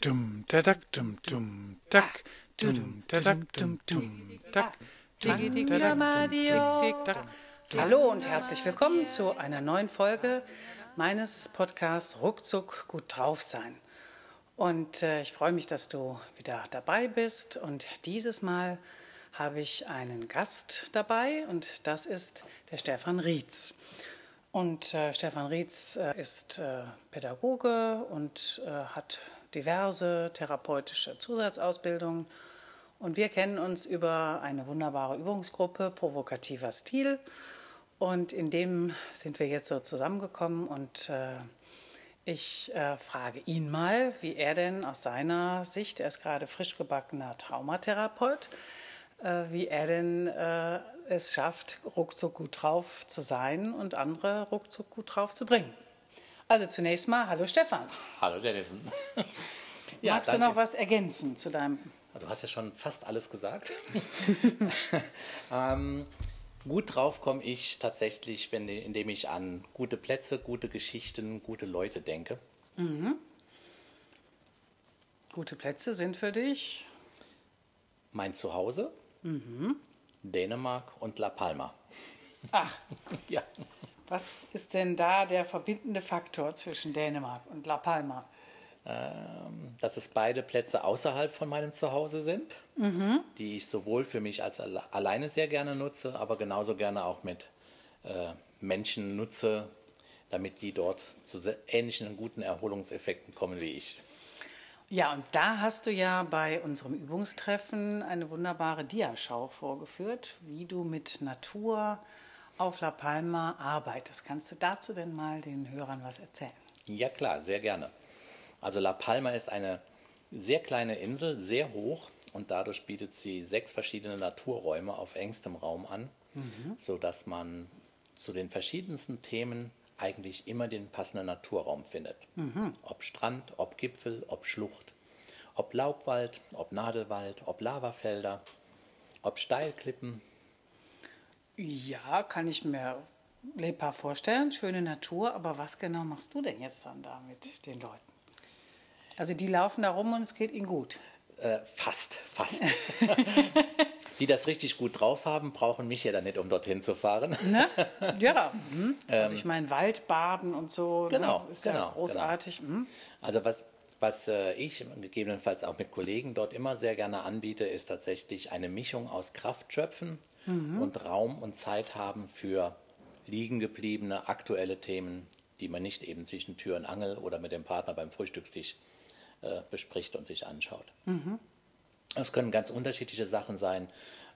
Dum, tadak, dum, dum, tak. Dum, tadak, dum, dum, tak. Hallo und herzlich willkommen zu einer neuen Folge meines Podcasts Ruckzuck gut drauf sein. Und äh, ich freue mich, dass du wieder dabei bist. Und dieses Mal habe ich einen Gast dabei und das ist der Stefan Rietz. Und äh, Stefan Rietz äh, ist äh, Pädagoge und äh, hat diverse therapeutische Zusatzausbildungen. Und wir kennen uns über eine wunderbare Übungsgruppe, Provokativer Stil. Und in dem sind wir jetzt so zusammengekommen und äh, ich äh, frage ihn mal, wie er denn aus seiner Sicht, er ist gerade frisch gebackener Traumatherapeut, äh, wie er denn äh, es schafft, ruckzuck gut drauf zu sein und andere ruckzuck gut drauf zu bringen. Also zunächst mal, hallo Stefan. Hallo Dennison. Magst du noch was ergänzen zu deinem? Du hast ja schon fast alles gesagt. ähm, gut drauf komme ich tatsächlich, wenn, indem ich an gute Plätze, gute Geschichten, gute Leute denke. Gute Plätze sind für dich. Mein Zuhause, Dänemark und La Palma. Ach, Ja. Was ist denn da der verbindende Faktor zwischen Dänemark und La Palma? Ähm, dass es beide Plätze außerhalb von meinem Zuhause sind, die ich sowohl für mich als alle, alleine sehr gerne nutze, aber genauso gerne auch mit äh, Menschen nutze, damit die dort zu ähnlichen guten Erholungseffekten kommen wie ich. Ja, und da hast du ja bei unserem Übungstreffen eine wunderbare Diaschau vorgeführt, wie du mit Natur auf La Palma arbeitest. Kannst du dazu denn mal den Hörern was erzählen? Ja klar, sehr gerne. Also La Palma ist eine sehr kleine Insel, sehr hoch und dadurch bietet sie sechs verschiedene Naturräume auf engstem Raum an, sodass man zu den verschiedensten Themen eigentlich immer den passenden Naturraum findet. Ob Strand, ob Gipfel, ob Schlucht, ob Laubwald, ob Nadelwald, ob Lavafelder, ob Steilklippen. Ja, kann ich mir lebhaft vorstellen. Schöne Natur, aber was genau machst du denn jetzt dann da mit den Leuten? Also die laufen da rum und es geht ihnen gut. Äh, fast, fast. die das richtig gut drauf haben, brauchen mich ja dann nicht, um dorthin zu fahren. Ne? Ja, mhm. also ich meine Waldbaden und so, Genau, ne? ist ja genau, großartig. Mhm. Also was, was äh, ich gegebenenfalls auch mit Kollegen dort immer sehr gerne anbiete, ist tatsächlich eine Mischung aus Kraftschöpfen und Raum und Zeit haben für liegen gebliebene aktuelle Themen, die man nicht eben zwischen Tür und Angel oder mit dem Partner beim Frühstückstisch äh, bespricht und sich anschaut. Es können ganz unterschiedliche Sachen sein.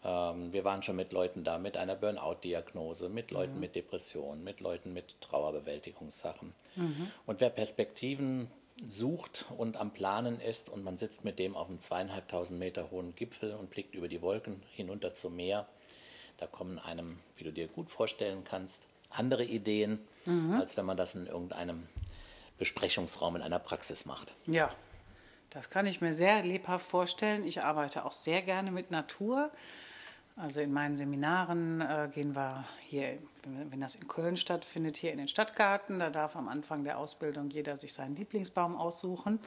Ähm, wir waren schon mit Leuten da mit einer Burnout-Diagnose, mit Leuten mit Depressionen, mit Leuten mit Trauerbewältigungssachen. Und wer Perspektiven sucht und am Planen ist und man sitzt mit dem auf einem zweieinhalbtausend Meter hohen Gipfel und blickt über die Wolken hinunter zum Meer, da kommen einem, wie du dir gut vorstellen kannst, andere Ideen, als wenn man das in irgendeinem Besprechungsraum in einer Praxis macht. Ja, das kann ich mir sehr lebhaft vorstellen. Ich arbeite auch sehr gerne mit Natur. Also in meinen Seminaren äh, gehen wir hier, wenn das in Köln stattfindet, hier in den Stadtgarten. Da darf am Anfang der Ausbildung jeder sich seinen Lieblingsbaum aussuchen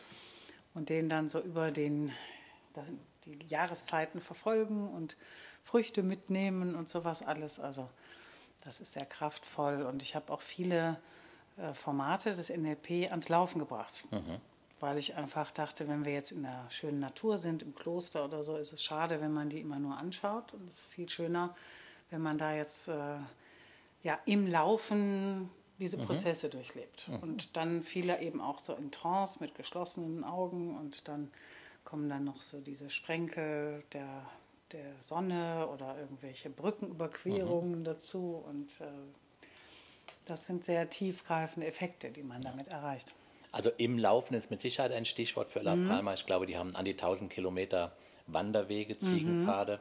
und den dann so über den, die Jahreszeiten verfolgen und Früchte mitnehmen und sowas alles. Also das ist sehr kraftvoll und ich habe auch viele äh, Formate des NLP ans Laufen gebracht. Weil ich einfach dachte, wenn wir jetzt in der schönen Natur sind, im Kloster oder so, ist es schade, wenn man die immer nur anschaut. Und es ist viel schöner, wenn man da jetzt äh, ja, im Laufen diese Prozesse durchlebt. Und dann viele eben auch so in Trance mit geschlossenen Augen und dann kommen dann noch so diese Sprenkel der, der Sonne oder irgendwelche Brückenüberquerungen dazu. Und äh, das sind sehr tiefgreifende Effekte, die man damit erreicht. Also im Laufen ist mit Sicherheit ein Stichwort für La Palma. Ich glaube, die haben an die 1000 Kilometer Wanderwege, Ziegenpfade,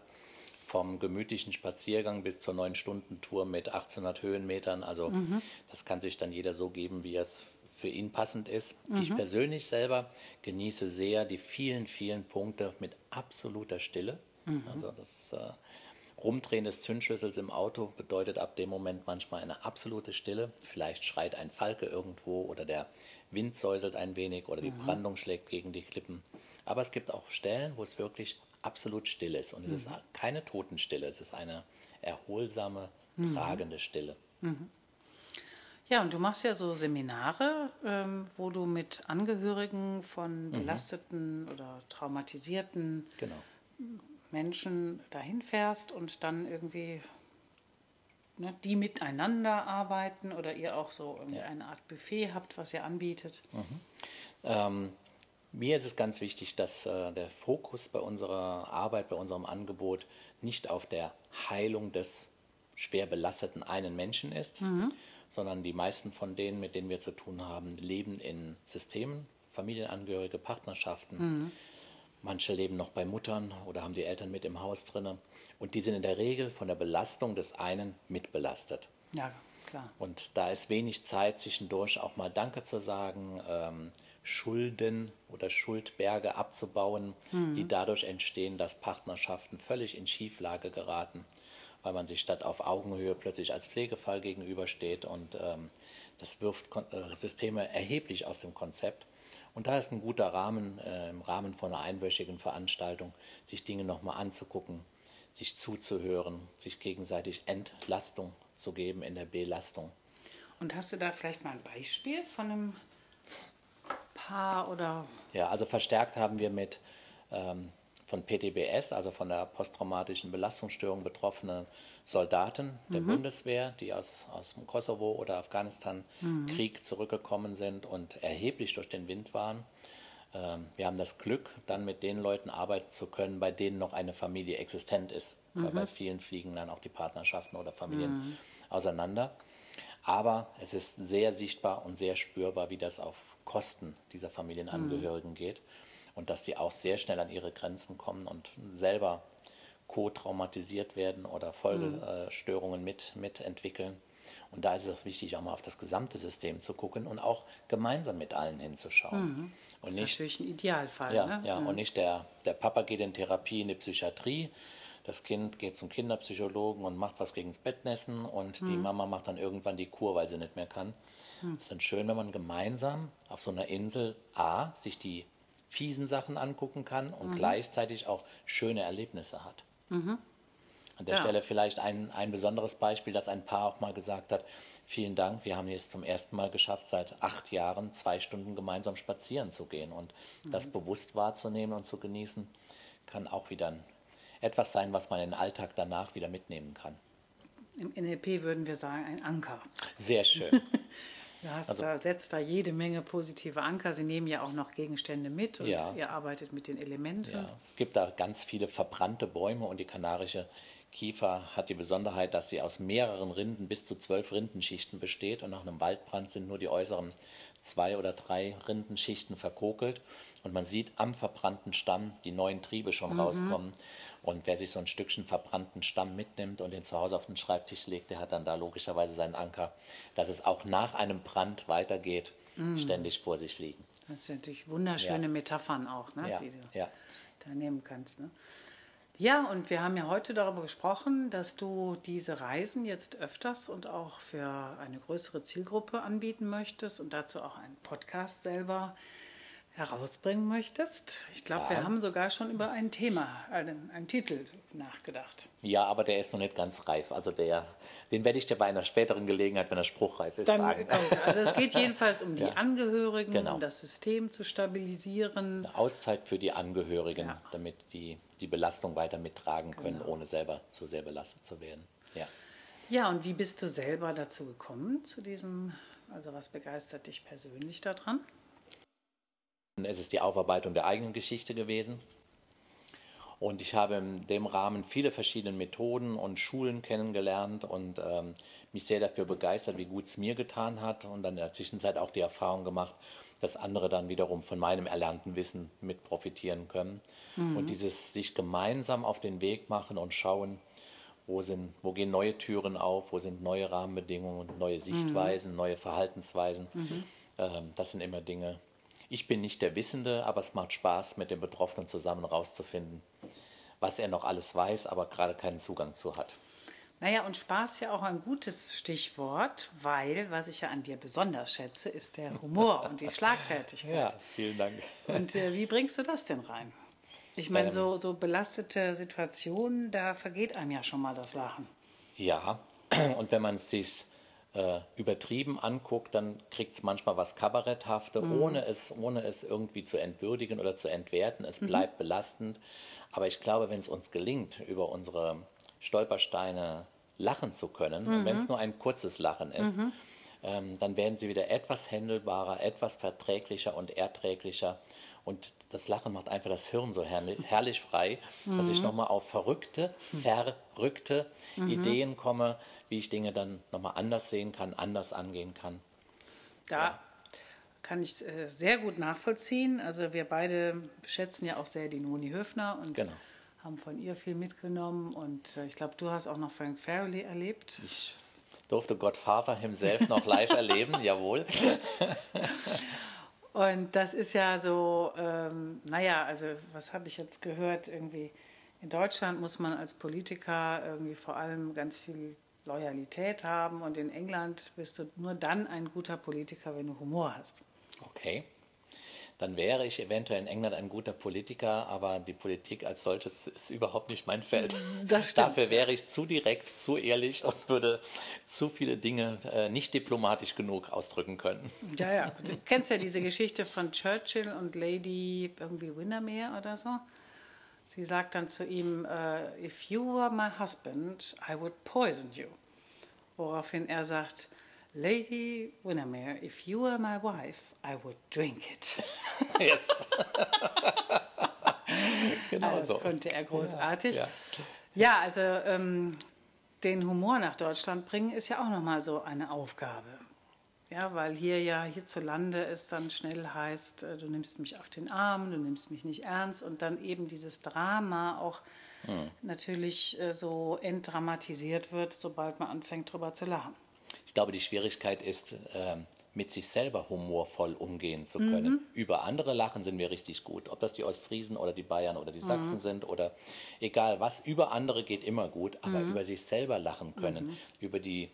vom gemütlichen Spaziergang bis zur 9-Stunden-Tour mit 1800 Höhenmetern. Also das kann sich dann jeder so geben, wie es für ihn passend ist. Ich persönlich selber genieße sehr die vielen, vielen Punkte mit absoluter Stille. Also das, äh, Rumdrehen des Zündschlüssels im Auto bedeutet ab dem Moment manchmal eine absolute Stille. Vielleicht schreit ein Falke irgendwo oder der Wind säuselt ein wenig oder die Brandung schlägt gegen die Klippen. Aber es gibt auch Stellen, wo es wirklich absolut still ist. Und es ist keine Totenstille, es ist eine erholsame, tragende Stille. Ja, und du machst ja so Seminare, ähm, wo du mit Angehörigen von belasteten oder traumatisierten Genau. Menschen dahin fährst und dann irgendwie ne, die miteinander arbeiten oder ihr auch so irgendwie eine Art Buffet habt, was ihr anbietet. Ähm, mir ist es ganz wichtig, dass äh, der Fokus bei unserer Arbeit, bei unserem Angebot nicht auf der Heilung des schwer belasteten einen Menschen ist, sondern die meisten von denen, mit denen wir zu tun haben, leben in Systemen, Familienangehörige, Partnerschaften. Manche leben noch bei Muttern oder haben die Eltern mit im Haus drinne. Und die sind in der Regel von der Belastung des einen mitbelastet. Ja, klar. Und da ist wenig Zeit zwischendurch auch mal Danke zu sagen, ähm, Schulden oder Schuldberge abzubauen, die dadurch entstehen, dass Partnerschaften völlig in Schieflage geraten, weil man sich statt auf Augenhöhe plötzlich als Pflegefall gegenübersteht und ähm, das wirft Kon äh, Systeme erheblich aus dem Konzept. Und da ist ein guter Rahmen, äh, im Rahmen von einer einwöchigen Veranstaltung, sich Dinge nochmal anzugucken, sich zuzuhören, sich gegenseitig Entlastung zu geben in der Belastung. Und hast du da vielleicht mal ein Beispiel von einem Paar oder Ja, also verstärkt haben wir mit ähm, von PTBS, also von der posttraumatischen Belastungsstörung betroffene Soldaten der Bundeswehr, die aus, aus dem Kosovo oder Afghanistan Krieg zurückgekommen sind und erheblich durch den Wind waren. Ähm, wir haben das Glück, dann mit den Leuten arbeiten zu können, bei denen noch eine Familie existent ist. Weil bei vielen fliegen dann auch die Partnerschaften oder Familien auseinander. Aber es ist sehr sichtbar und sehr spürbar, wie das auf Kosten dieser Familienangehörigen geht und dass die auch sehr schnell an ihre Grenzen kommen und selber co-traumatisiert werden oder Folgestörungen mit, mitentwickeln. Und da ist es auch wichtig, auch mal auf das gesamte System zu gucken und auch gemeinsam mit allen hinzuschauen. Und das ist nicht natürlich ein Idealfall. ja, ne? ja. und nicht der, der Papa geht in Therapie in die Psychiatrie, das Kind geht zum Kinderpsychologen und macht was gegens Bettnässen und die Mama macht dann irgendwann die Kur, weil sie nicht mehr kann. Es ist dann schön, wenn man gemeinsam auf so einer Insel A sich die fiesen Sachen angucken kann und gleichzeitig auch schöne Erlebnisse hat. An der Ja. Stelle vielleicht ein, ein besonderes Beispiel, dass ein Paar auch mal gesagt hat, vielen Dank, wir haben jetzt zum ersten Mal geschafft, seit acht Jahren zwei Stunden gemeinsam spazieren zu gehen. Und das bewusst wahrzunehmen und zu genießen, kann auch wieder etwas sein, was man in den Alltag danach wieder mitnehmen kann. Im NLP würden wir sagen, ein Anker. Sehr schön. Du hast Also da, setzt da jede Menge positive Anker. Sie nehmen ja auch noch Gegenstände mit und Ja. ihr arbeitet mit den Elementen. Ja, es gibt da ganz viele verbrannte Bäume und die kanarische Kiefer hat die Besonderheit, dass sie aus mehreren Rinden bis zu zwölf Rindenschichten besteht und nach einem Waldbrand sind nur die äußeren zwei oder drei Rindenschichten verkokelt und man sieht am verbrannten Stamm die neuen Triebe schon rauskommen. Und wer sich so ein Stückchen verbrannten Stamm mitnimmt und den zu Hause auf den Schreibtisch legt, der hat dann da logischerweise seinen Anker, dass es auch nach einem Brand weitergeht, ständig vor sich liegen. Das sind natürlich wunderschöne Ja. Metaphern auch, ne, Ja, die du ja. da nehmen kannst. Ne? Ja, und wir haben ja heute darüber gesprochen, dass du diese Reisen jetzt öfters und auch für eine größere Zielgruppe anbieten möchtest und dazu auch einen Podcast selber herausbringen möchtest. Ich glaube, wir Ja. haben sogar schon über ein Thema, einen, einen Titel nachgedacht. Ja, aber der ist noch nicht ganz reif. Also der, den werde ich dir bei einer späteren Gelegenheit, wenn er spruchreif ist, Dann sagen. also es geht jedenfalls um die Ja. Angehörigen, Genau. um das System zu stabilisieren. Eine Auszeit für die Angehörigen, Ja. damit die die Belastung weiter mittragen können, Genau. ohne selber zu sehr belastet zu werden. Ja. Ja, und wie bist du selber dazu gekommen, zu diesem, also was begeistert dich persönlich daran? Es ist die Aufarbeitung der eigenen Geschichte gewesen. Und ich habe in dem Rahmen viele verschiedene Methoden und Schulen kennengelernt und ähm, mich sehr dafür begeistert, wie gut es mir getan hat. Und dann in der Zwischenzeit auch die Erfahrung gemacht, dass andere dann wiederum von meinem erlernten Wissen mit profitieren können. Und dieses sich gemeinsam auf den Weg machen und schauen, wo, sind, wo gehen neue Türen auf, wo sind neue Rahmenbedingungen, neue Sichtweisen, neue Verhaltensweisen. Ähm, das sind immer Dinge. Ich bin nicht der Wissende, aber es macht Spaß, mit den Betroffenen zusammen rauszufinden, was er noch alles weiß, aber gerade keinen Zugang zu hat. Naja, und Spaß ist ja auch ein gutes Stichwort, weil, was ich ja an dir besonders schätze, ist der Humor und die Schlagfertigkeit. vielen Dank. Und äh, wie bringst du das denn rein? Ich meine, Ähm. so, so belastete Situationen, da vergeht einem ja schon mal das Lachen. Ja, und wenn man es sich äh, übertrieben anguckt, dann kriegt es manchmal was Kabaretthafte, ohne, es, ohne es irgendwie zu entwürdigen oder zu entwerten. Es bleibt belastend. Aber ich glaube, wenn es uns gelingt, über unsere Stolpersteine lachen zu können, und wenn es nur ein kurzes Lachen ist, ähm, dann werden sie wieder etwas händelbarer, etwas verträglicher und erträglicher. Und das Lachen macht einfach das Hirn so herrlich, frei, dass ich nochmal auf verrückte, verrückte Ideen komme, wie ich Dinge dann nochmal anders sehen kann, anders angehen kann. Da kann ich äh, sehr gut nachvollziehen. Also wir beide schätzen ja auch sehr die Noni Höfner und Genau. haben von ihr viel mitgenommen. Und äh, ich glaube, du hast auch noch Frank Farrelly erlebt. Ich durfte Godfather himself noch live erleben, jawohl. Und das ist ja so, ähm, naja, also was habe ich jetzt gehört? Irgendwie in Deutschland muss man als Politiker irgendwie vor allem ganz viel Loyalität haben und in England bist du nur dann ein guter Politiker, wenn du Humor hast. Okay. Dann wäre ich eventuell in England ein guter Politiker, aber die Politik als solches ist überhaupt nicht mein Feld. Das stimmt, Dafür wäre ich zu direkt, zu ehrlich und würde zu viele Dinge äh, nicht diplomatisch genug ausdrücken können. Ja, ja. Du kennst ja diese Geschichte von Churchill und Lady irgendwie Windermere oder so. Sie sagt dann zu ihm, äh, if you were my husband, I would poison you. Woraufhin er sagt, Lady Windermere, if you were my wife, I would drink it. Yes. genau Das so. konnte er großartig. Ja. Ja, also ähm, den Humor nach Deutschland bringen ist ja auch nochmal so eine Aufgabe. Ja, weil hier ja hierzulande es dann schnell heißt, äh, du nimmst mich auf den Arm, du nimmst mich nicht ernst und dann eben dieses Drama auch natürlich äh, so entdramatisiert wird, sobald man anfängt drüber zu lachen. Ich glaube, die Schwierigkeit ist, ähm, mit sich selber humorvoll umgehen zu können. Über andere lachen sind wir richtig gut. Ob das die Ostfriesen oder die Bayern oder die Sachsen sind oder egal was. Über andere geht immer gut, aber über sich selber lachen können. Über die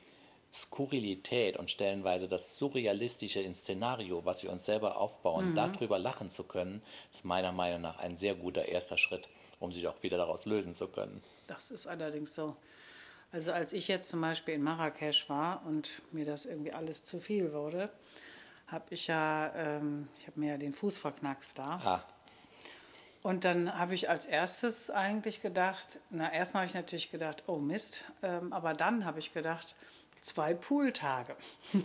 Skurrilität und stellenweise das Surrealistische ins Szenario, was wir uns selber aufbauen, darüber lachen zu können, ist meiner Meinung nach ein sehr guter erster Schritt, um sich auch wieder daraus lösen zu können. Das ist allerdings so. Also als ich jetzt zum Beispiel in Marrakesch war und mir das irgendwie alles zu viel wurde, habe ich ja, ähm, ich habe mir ja den Fuß verknackst da. Ah, Und dann habe ich als erstes eigentlich gedacht, na erstmal habe ich natürlich gedacht, oh Mist, ähm, aber dann habe ich gedacht, zwei Pooltage.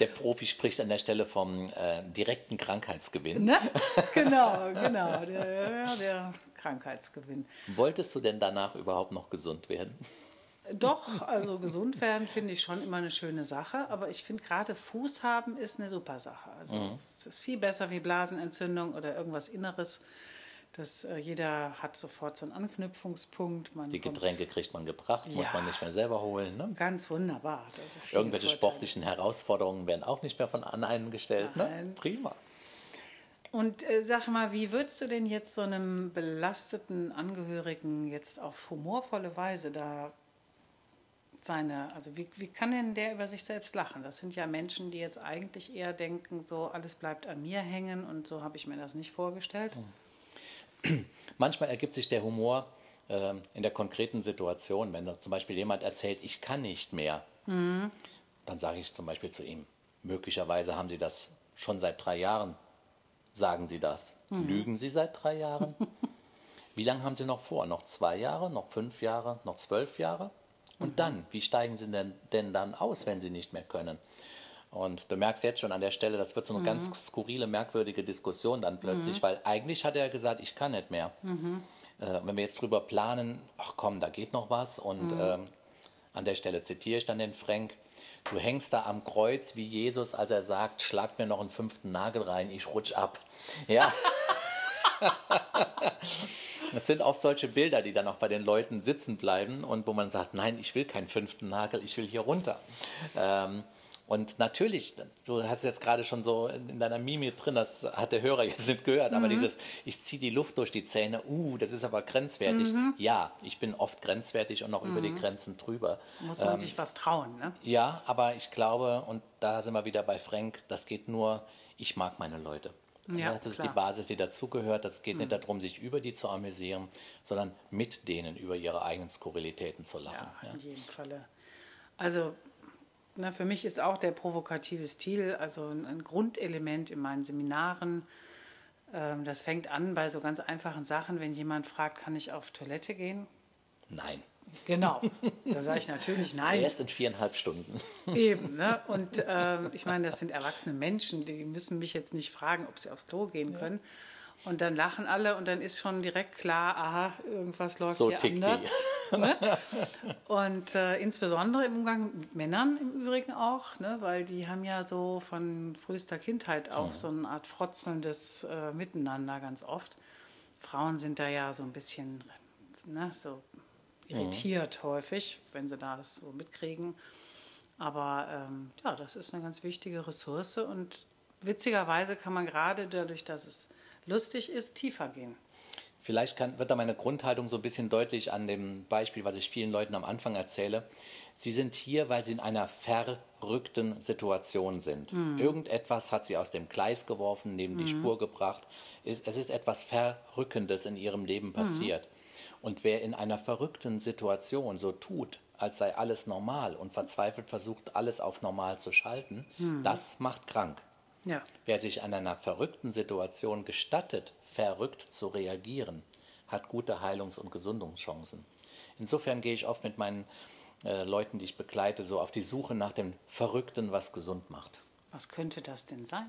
der Profi spricht an der Stelle vom äh, direkten Krankheitsgewinn. Ne? Genau, genau, der, der Krankheitsgewinn. Wolltest du denn danach überhaupt noch gesund werden? Doch, also gesund werden finde ich schon immer eine schöne Sache, aber ich finde gerade Fuß haben ist eine super Sache. Also es ist viel besser wie Blasenentzündung oder irgendwas Inneres. Das, äh, jeder hat sofort so einen Anknüpfungspunkt. Man Die kommt- Getränke kriegt man gebracht, muss Ja. man nicht mehr selber holen. Ne? Ganz wunderbar. Also Irgendwelche Vorteile. sportlichen Herausforderungen werden auch nicht mehr von an einen gestellt. Ne? Prima. Und äh, sag mal, wie würdest du denn jetzt so einem belasteten Angehörigen jetzt auf humorvolle Weise da seine, also wie, wie kann denn der über sich selbst lachen? Das sind ja Menschen, die jetzt eigentlich eher denken, so alles bleibt an mir hängen und so habe ich mir das nicht vorgestellt. Manchmal ergibt sich der Humor ähm, in der konkreten Situation. Wenn zum Beispiel jemand erzählt, ich kann nicht mehr, dann sage ich zum Beispiel zu ihm, möglicherweise haben Sie das schon seit drei Jahren. Sagen Sie das. Lügen Sie seit drei Jahren? Wie lange haben Sie noch vor? Noch zwei Jahre, noch fünf Jahre, noch zwölf Jahre? Und dann, wie steigen Sie denn, denn dann aus, wenn Sie nicht mehr können? Und du merkst jetzt schon an der Stelle, das wird so eine ganz skurrile, merkwürdige Diskussion dann plötzlich, weil eigentlich hat er gesagt, ich kann nicht mehr. Äh, wenn wir jetzt drüber planen, ach komm, da geht noch was und ähm, an der Stelle zitiere ich dann den Frank, du hängst da am Kreuz wie Jesus, als er sagt, schlag mir noch einen fünften Nagel rein, ich rutsch ab. Ja. Das sind oft solche Bilder, die dann auch bei den Leuten sitzen bleiben und wo man sagt, nein, ich will keinen fünften Nagel, ich will hier runter. Ähm, Und natürlich, du hast jetzt gerade schon so in deiner Mimik drin, das hat der Hörer jetzt nicht gehört, aber dieses, ich ziehe die Luft durch die Zähne, uh, das ist aber grenzwertig. Ja, ich bin oft grenzwertig und noch über die Grenzen drüber. Muss man sich was trauen, ne? Ja, aber ich glaube, und da sind wir wieder bei Frank, das geht nur, ich mag meine Leute. Ja, das ist klar. die Basis, die dazugehört. Das geht nicht darum, sich über die zu amüsieren, sondern mit denen über ihre eigenen Skurrilitäten zu lachen. Ja, Ja. in jedem Falle. Also na, für mich ist auch der provokative Stil also ein, ein Grundelement in meinen Seminaren. Ähm, das fängt an bei so ganz einfachen Sachen, wenn jemand fragt, kann ich auf Toilette gehen? Nein, Genau. Da sage ich natürlich nein. erst in viereinhalb Stunden. Eben, ne? Und ähm, ich meine, das sind erwachsene Menschen, die müssen mich jetzt nicht fragen, ob sie aufs Klo gehen können. Und dann lachen alle und dann ist schon direkt klar, aha, irgendwas läuft So hier anders. Ne? Und äh, insbesondere im Umgang mit Männern im Übrigen auch, ne? weil die haben ja so von frühester Kindheit auf so eine Art frotzelndes äh, Miteinander ganz oft. Frauen sind da ja so ein bisschen ne, so irritiert häufig, wenn sie das so mitkriegen. Aber ähm, ja, das ist eine ganz wichtige Ressource und witzigerweise kann man gerade dadurch, dass es lustig ist, tiefer gehen. Vielleicht kann, wird da meine Grundhaltung so ein bisschen deutlich an dem Beispiel, was ich vielen Leuten am Anfang erzähle. Sie sind hier, weil sie in einer verrückten Situation sind. Irgendetwas hat sie aus dem Gleis geworfen, neben die Spur gebracht. Es ist etwas Verrückendes in ihrem Leben passiert. Und wer in einer verrückten Situation so tut, als sei alles normal und verzweifelt versucht, alles auf normal zu schalten, das macht krank. Ja, Wer sich an einer verrückten Situation gestattet, verrückt zu reagieren, hat gute Heilungs- und Gesundungschancen. Insofern gehe ich oft mit meinen äh, Leuten, die ich begleite, so auf die Suche nach dem Verrückten, was gesund macht. was könnte das denn sein?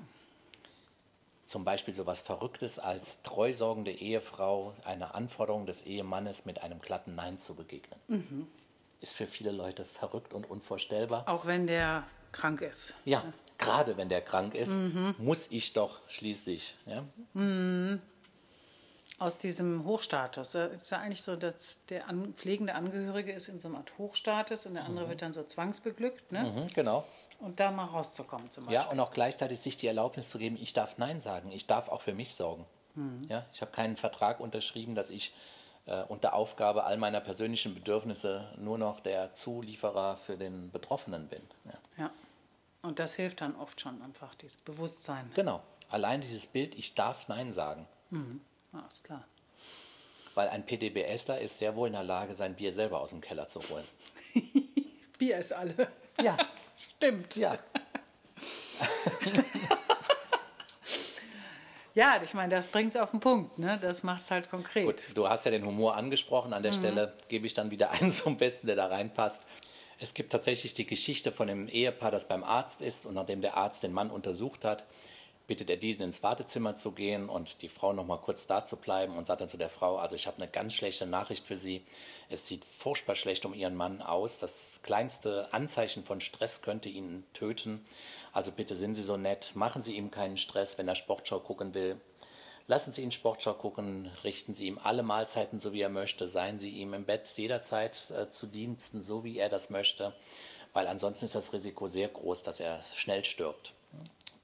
Zum Beispiel so was Verrücktes als treusorgende Ehefrau einer Anforderung des Ehemannes mit einem glatten Nein zu begegnen. Ist für viele Leute verrückt und unvorstellbar. Auch wenn der krank ist. Ja, gerade wenn der krank ist, muss ich doch schließlich. Ja? Aus diesem Hochstatus. äh, Ist ja eigentlich so, dass der an, pflegende Angehörige ist in so einer Art Hochstatus und der andere wird dann so zwangsbeglückt. Ne? Mhm, genau. Und da mal rauszukommen zum Beispiel. Ja, und auch gleichzeitig sich die Erlaubnis zu geben, ich darf Nein sagen, ich darf auch für mich sorgen. Ja, ich habe keinen Vertrag unterschrieben, dass ich äh, unter Aufgabe all meiner persönlichen Bedürfnisse nur noch der Zulieferer für den Betroffenen bin. Ja. Ja. Und das hilft dann oft schon einfach, dieses Bewusstsein. Genau, allein dieses Bild, ich darf Nein sagen. Ja, ist klar. Weil ein PDBSler ist sehr wohl in der Lage, sein Bier selber aus dem Keller zu holen. Bier ist alle. Ja, Stimmt. ja. Ja, ich meine, das bringt es auf den Punkt. Ne? Das macht es halt konkret. Gut, du hast ja den Humor angesprochen. An der Stelle gebe ich dann wieder einen zum Besten, der da reinpasst. Es gibt tatsächlich die Geschichte von einem Ehepaar, das beim Arzt ist und nachdem der Arzt den Mann untersucht hat, bittet er diesen ins Wartezimmer zu gehen und die Frau noch mal kurz da zu bleiben und sagt dann zu der Frau, also ich habe eine ganz schlechte Nachricht für Sie. Es sieht furchtbar schlecht um Ihren Mann aus. Das kleinste Anzeichen von Stress könnte ihn töten. Also bitte sind Sie so nett, machen Sie ihm keinen Stress, wenn er Sportschau gucken will. Lassen Sie ihn Sportschau gucken, richten Sie ihm alle Mahlzeiten so, wie er möchte, seien Sie ihm im Bett jederzeit äh, zu Diensten, so wie er das möchte, weil ansonsten ist das Risiko sehr groß, dass er schnell stirbt.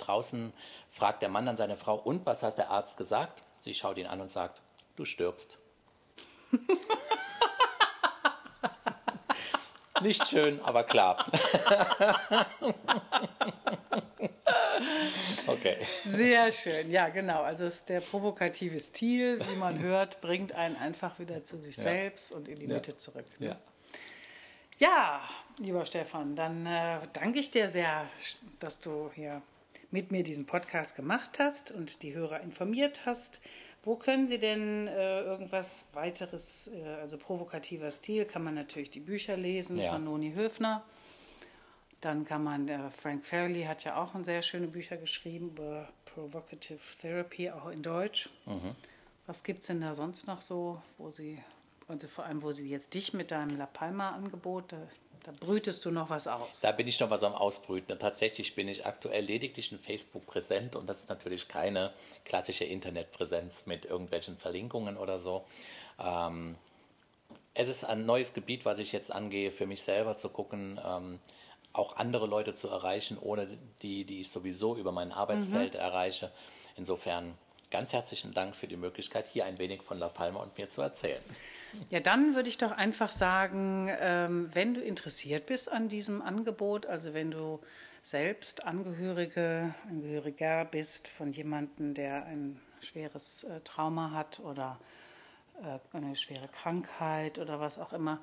Draußen fragt der Mann dann seine Frau, und was hat der Arzt gesagt? Sie schaut ihn an und sagt, du stirbst. Nicht schön, aber klar. okay. Sehr schön, ja genau. Also es ist der provokative Stil, wie man hört, bringt einen einfach wieder zu sich selbst und in die Mitte zurück. ne? Ja. Ja, lieber Stefan, dann äh, danke ich dir sehr, dass du hier mit mir diesen Podcast gemacht hast und die Hörer informiert hast. Wo können sie denn äh, irgendwas weiteres, äh, also provokativer Stil, kann man natürlich die Bücher lesen Ja. von Noni Höfner. Dann kann man, äh, Frank Farrelly hat ja auch ein sehr schöne Bücher geschrieben über Provocative Therapy, auch in Deutsch. Was gibt es denn da sonst noch so, wo sie, also vor allem, wo sie jetzt dich mit deinem La Palma-Angebot, da, brütest du noch was aus. Da bin ich noch was am Ausbrüten. Tatsächlich bin ich aktuell lediglich in Facebook präsent und das ist natürlich keine klassische Internetpräsenz mit irgendwelchen Verlinkungen oder so. Ähm, es ist ein neues Gebiet, was ich jetzt angehe, für mich selber zu gucken. Ähm, auch andere Leute zu erreichen, ohne die, die ich sowieso über mein Arbeitsfeld erreiche. Insofern ganz herzlichen Dank für die Möglichkeit, hier ein wenig von La Palma und mir zu erzählen. Ja, dann würde ich doch einfach sagen, ähm, wenn du interessiert bist an diesem Angebot, also wenn du selbst Angehörige, Angehöriger bist von jemandem, der ein schweres äh, Trauma hat oder äh, eine schwere Krankheit oder was auch immer,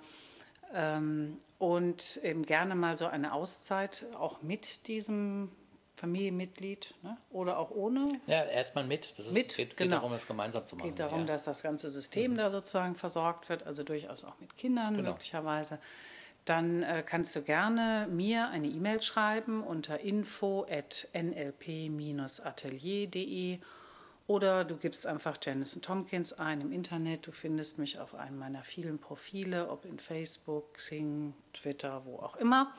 ähm, und eben gerne mal so eine Auszeit auch mit diesem Familienmitglied ne? oder auch ohne. Ja, erstmal mit. Das ist, Mit, geht, geht genau. darum, es gemeinsam zu machen. geht darum, ja. dass das ganze System da sozusagen versorgt wird, also durchaus auch mit Kindern Genau. möglicherweise. Dann äh, kannst du gerne mir eine E-Mail schreiben unter info@nlp-atelier.de oder du gibst einfach Janison Tompkins ein im Internet. Du findest mich auf einem meiner vielen Profile, ob in Facebook, Xing, Twitter, wo auch immer.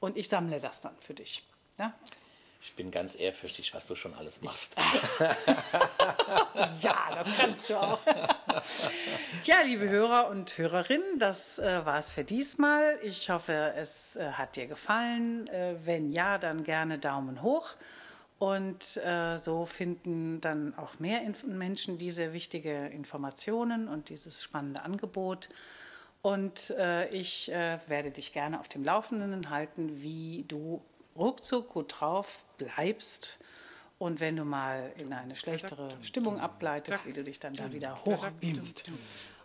Und ich sammle das dann für dich. Ja, Ich bin ganz ehrfürchtig, was du schon alles machst. Ja, das kannst du auch. ja, liebe Hörer und Hörerinnen, das äh, war es für diesmal. Ich hoffe, es äh, hat dir gefallen. Äh, wenn ja, dann gerne Daumen hoch. Und äh, so finden dann auch mehr Inf Menschen diese wichtige Informationen und dieses spannende Angebot. Und äh, ich äh, werde dich gerne auf dem Laufenden halten, wie du ruckzuck gut drauf bleibst. Und wenn du mal in eine schlechtere Stimmung abgleitest, wie du dich dann da wieder hochbeamst.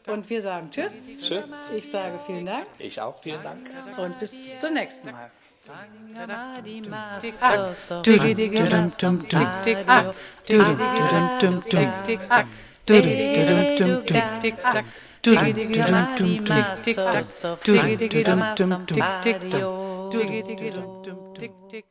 Und wir sagen Tschüss. Tschüss. Ich sage vielen Dank Ich auch, vielen Dank. und bis zum nächsten Mal. Tick, tick,